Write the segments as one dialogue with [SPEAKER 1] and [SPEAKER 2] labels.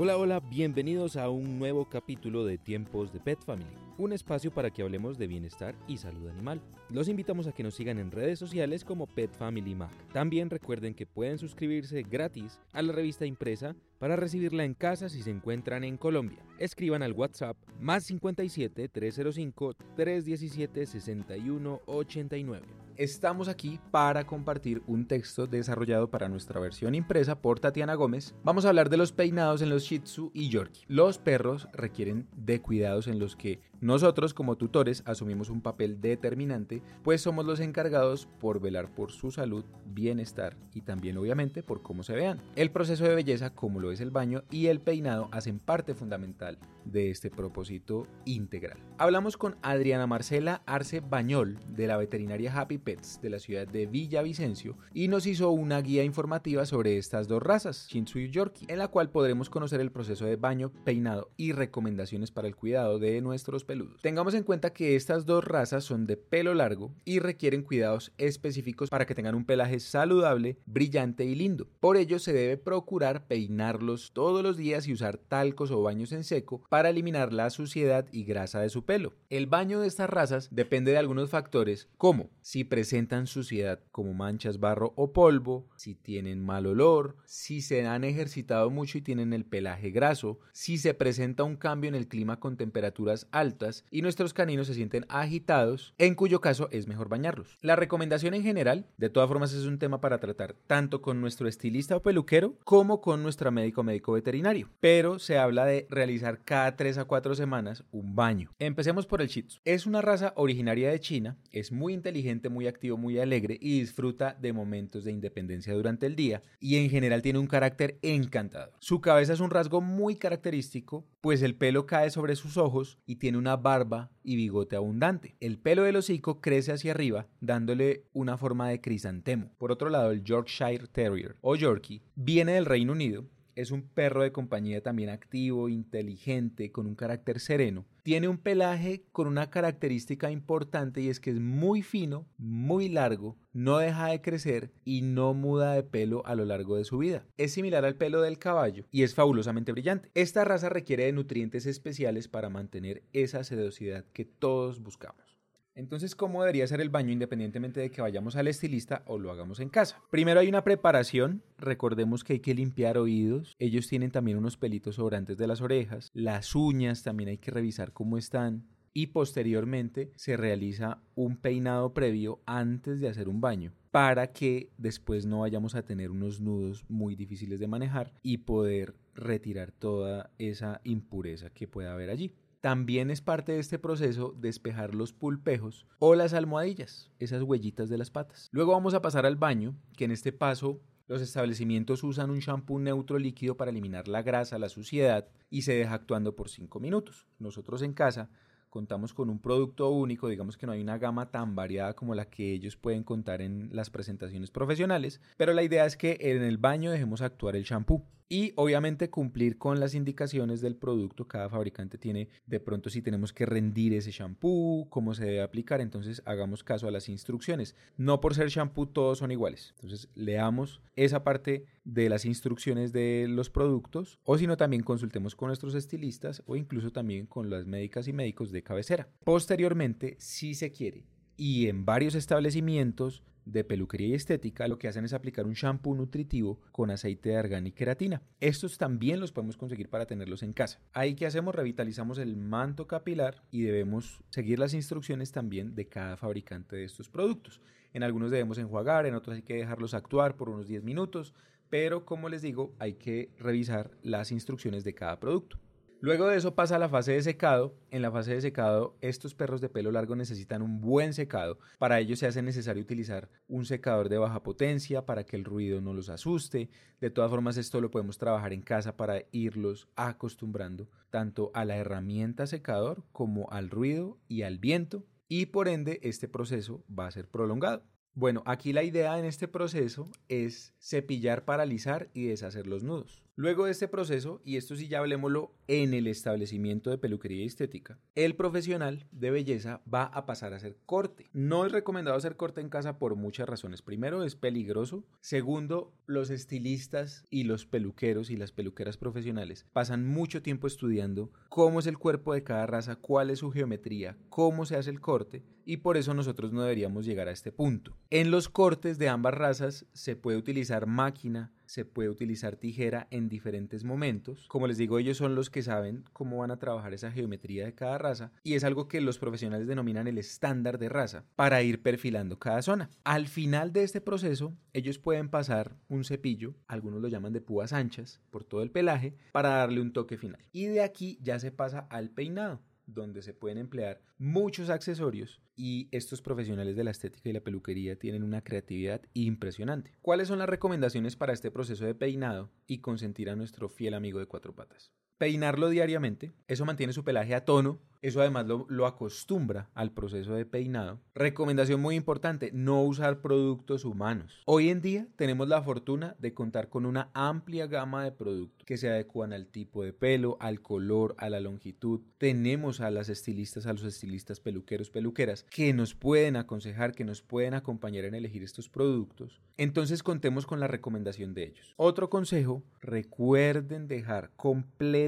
[SPEAKER 1] Hola, hola, bienvenidos a un nuevo capítulo de Tiempos de Pet Family, un espacio para que hablemos de bienestar y salud animal. Los invitamos a que nos sigan en redes sociales como Pet Family Mac. También recuerden que pueden suscribirse gratis a la revista impresa para recibirla en casa si se encuentran en Colombia. Escriban al WhatsApp más 57 305 317 6189. Estamos aquí para compartir un texto desarrollado para nuestra versión impresa por Tatiana Gómez. Vamos a hablar de los peinados en los Shih Tzu y Yorkie. Los perros requieren de cuidados en los que nosotros como tutores asumimos un papel determinante, pues somos los encargados por velar por su salud, bienestar y también obviamente por cómo se vean. El proceso de belleza, como lo es el baño y el peinado, hacen parte fundamental de este propósito integral. Hablamos con Adriana Marcela Arce Bañol de la veterinaria Happy Pets de la ciudad de Villavicencio y nos hizo una guía informativa sobre estas dos razas, Shih y Yorkie, en la cual podremos conocer el proceso de baño, peinado y recomendaciones para el cuidado de nuestros peludos. Tengamos en cuenta que estas dos razas son de pelo largo y requieren cuidados específicos para que tengan un pelaje saludable, brillante y lindo. Por ello se debe procurar peinarlos todos los días y usar talcos o baños en seco eliminar la suciedad y grasa de su pelo. El baño de estas razas depende de algunos factores como si presentan suciedad como manchas, barro o polvo, si tienen mal olor, si se han ejercitado mucho y tienen el pelaje graso, si se presenta un cambio en el clima con temperaturas altas, y nuestros caninos se sienten agitados, en cuyo caso es mejor bañarlos. La recomendación en general, de todas formas, es un tema para tratar tanto con nuestro estilista o peluquero como con nuestra médico médico veterinario, pero se habla de realizar cada 3 a 4 semanas un baño. Empecemos por el Shih Tzu. Es una raza originaria de China, es muy inteligente, muy activo, muy alegre y disfruta de momentos de independencia durante el día y en general tiene un carácter encantador. Su cabeza es un rasgo muy característico, pues el pelo cae sobre sus ojos y tiene una barba y bigote abundante. El pelo del hocico crece hacia arriba, dándole una forma de crisantemo. Por otro lado, el Yorkshire Terrier o Yorkie viene del Reino Unido es un perro de compañía también activo, inteligente, con un carácter sereno. Tiene un pelaje con una característica importante y es que es muy fino, muy largo, no deja de crecer y no muda de pelo a lo largo de su vida. Es similar al pelo del caballo y es fabulosamente brillante. Esta raza requiere de nutrientes especiales para mantener esa sedosidad que todos buscamos. Entonces, ¿cómo debería ser el baño independientemente de que vayamos al estilista o lo hagamos en casa? Primero hay una preparación. Recordemos que hay que limpiar oídos. Ellos tienen también unos pelitos sobrantes de las orejas. Las uñas también hay que revisar cómo están. Y posteriormente se realiza un peinado previo antes de hacer un baño para que después no vayamos a tener unos nudos muy difíciles de manejar y poder retirar toda esa impureza que pueda haber allí. También es parte de este proceso despejar los pulpejos o las almohadillas, esas huellitas de las patas. Luego vamos a pasar al baño, que en este paso los establecimientos usan un shampoo neutro líquido para eliminar la grasa, la suciedad y se deja actuando por 5 minutos. Nosotros en casa contamos con un producto único, digamos que no hay una gama tan variada como la que ellos pueden contar en las presentaciones profesionales, pero la idea es que en el baño dejemos actuar el shampoo y obviamente cumplir con las indicaciones del producto. Cada fabricante tiene de pronto si tenemos que rendir ese shampoo, cómo se debe aplicar, entonces hagamos caso a las instrucciones. No por ser shampoo todos son iguales. Entonces leamos esa parte de las instrucciones de los productos o si no también consultemos con nuestros estilistas o incluso también con las médicas y médicos de cabecera. Posteriormente, si se quiere y en varios establecimientos de peluquería y estética lo que hacen es aplicar un shampoo nutritivo con aceite de argán y queratina. Estos también los podemos conseguir para tenerlos en casa. Ahí que hacemos revitalizamos el manto capilar y debemos seguir las instrucciones también de cada fabricante de estos productos. En algunos debemos enjuagar, en otros hay que dejarlos actuar por unos 10 minutos, pero como les digo, hay que revisar las instrucciones de cada producto. Luego de eso pasa a la fase de secado. En la fase de secado, estos perros de pelo largo necesitan un buen secado. Para ello se hace necesario utilizar un secador de baja potencia para que el ruido no los asuste. De todas formas, esto lo podemos trabajar en casa para irlos acostumbrando tanto a la herramienta secador como al ruido y al viento. Y por ende, este proceso va a ser prolongado. Bueno, aquí la idea en este proceso es cepillar, paralizar y deshacer los nudos. Luego de este proceso, y esto sí ya hablemoslo en el establecimiento de peluquería estética, el profesional de belleza va a pasar a hacer corte. No es recomendado hacer corte en casa por muchas razones. Primero, es peligroso. Segundo, los estilistas y los peluqueros y las peluqueras profesionales pasan mucho tiempo estudiando cómo es el cuerpo de cada raza, cuál es su geometría, cómo se hace el corte, y por eso nosotros no deberíamos llegar a este punto. En los cortes de ambas razas se puede utilizar máquina, se puede utilizar tijera en diferentes momentos. Como les digo, ellos son los que saben cómo van a trabajar esa geometría de cada raza y es algo que los profesionales denominan el estándar de raza para ir perfilando cada zona. Al final de este proceso, ellos pueden pasar un cepillo, algunos lo llaman de púas anchas, por todo el pelaje, para darle un toque final. Y de aquí ya se pasa al peinado donde se pueden emplear muchos accesorios y estos profesionales de la estética y la peluquería tienen una creatividad impresionante. ¿Cuáles son las recomendaciones para este proceso de peinado y consentir a nuestro fiel amigo de cuatro patas? Peinarlo diariamente, eso mantiene su pelaje a tono, eso además lo, acostumbra al proceso de peinado. Recomendación muy importante, no usar productos humanos. Hoy en día tenemos la fortuna de contar con una amplia gama de productos que se adecuan al tipo de pelo, al color, a la longitud. Tenemos a las estilistas, a los estilistas peluqueros, peluqueras, que nos pueden aconsejar, que nos pueden acompañar en elegir estos productos. Entonces contemos con la recomendación de ellos. Otro consejo, recuerden dejar completamente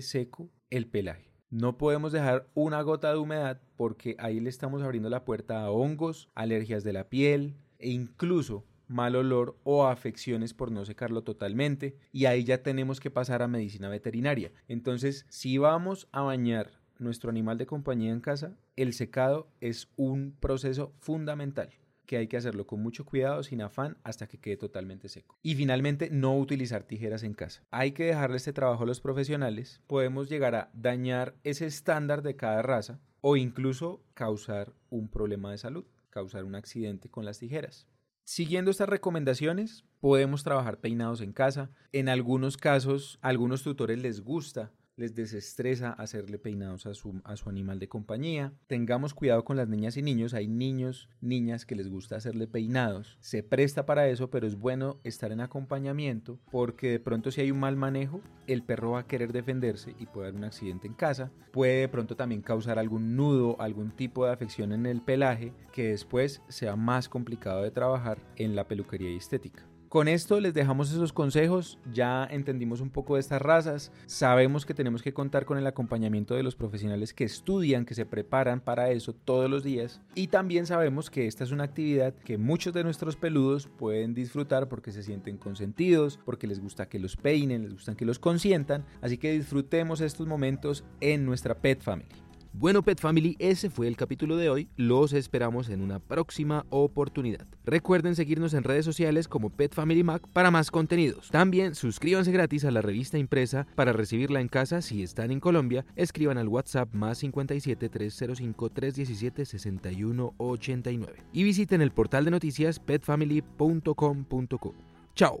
[SPEAKER 1] seco el pelaje. No podemos dejar una gota de humedad porque ahí le estamos abriendo la puerta a hongos, alergias de la piel e incluso mal olor o afecciones por no secarlo totalmente y ahí ya tenemos que pasar a medicina veterinaria. Entonces, si vamos a bañar nuestro animal de compañía en casa, el secado es un proceso fundamental que hay que hacerlo con mucho cuidado, sin afán, hasta que quede totalmente seco. Y finalmente, no utilizar tijeras en casa. Hay que dejarle este trabajo a los profesionales. Podemos llegar a dañar ese estándar de cada raza o incluso causar un problema de salud, causar un accidente con las tijeras. Siguiendo estas recomendaciones, podemos trabajar peinados en casa. En algunos casos, a algunos tutores les gusta les desestresa hacerle peinados a su, a su animal de compañía. Tengamos cuidado con las niñas y niños. Hay niños, niñas que les gusta hacerle peinados. Se presta para eso, pero es bueno estar en acompañamiento porque de pronto si hay un mal manejo, el perro va a querer defenderse y puede haber un accidente en casa. Puede de pronto también causar algún nudo, algún tipo de afección en el pelaje que después sea más complicado de trabajar en la peluquería estética. Con esto les dejamos esos consejos, ya entendimos un poco de estas razas, sabemos que tenemos que contar con el acompañamiento de los profesionales que estudian, que se preparan para eso todos los días y también sabemos que esta es una actividad que muchos de nuestros peludos pueden disfrutar porque se sienten consentidos, porque les gusta que los peinen, les gusta que los consientan, así que disfrutemos estos momentos en nuestra Pet Family.
[SPEAKER 2] Bueno, Pet Family, ese fue el capítulo de hoy. Los esperamos en una próxima oportunidad. Recuerden seguirnos en redes sociales como Pet Family Mac para más contenidos. También suscríbanse gratis a la revista impresa para recibirla en casa si están en Colombia. Escriban al WhatsApp más 57 305 317 6189 y visiten el portal de noticias petfamily.com.co. Chao.